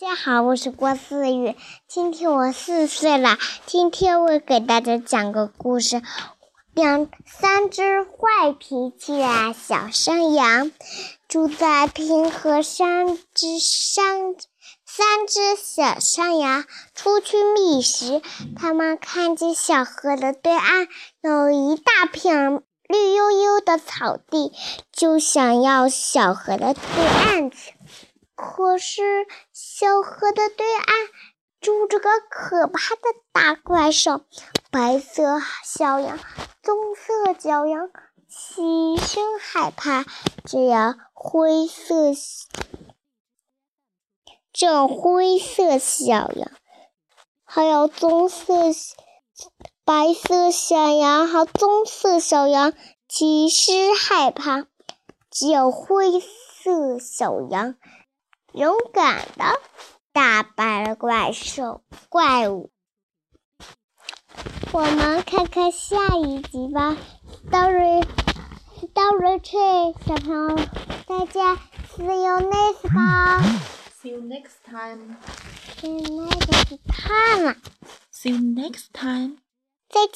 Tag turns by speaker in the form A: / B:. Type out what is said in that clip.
A: 大家好，我是郭思雨，今天我四岁了。今天我给大家讲个故事：两三只坏脾气的小山羊住在平和山之山。三只小山羊出去觅食，他们看见小河的对岸有一大片绿油油的草地，就想要小河的对岸去。可是，小河的对岸住着个可怕的大怪兽，白色小羊、棕色小羊齐声害怕。这样灰色、这灰色小羊，还有棕色、白色小羊和棕色小羊齐声害怕。只有灰色小羊。勇敢的打败了怪兽怪物。我们看看下一集吧。Story，Story Tree，小朋友，大家，See you next
B: See you next time.
A: See you next time.
B: See you next time.
A: 再见。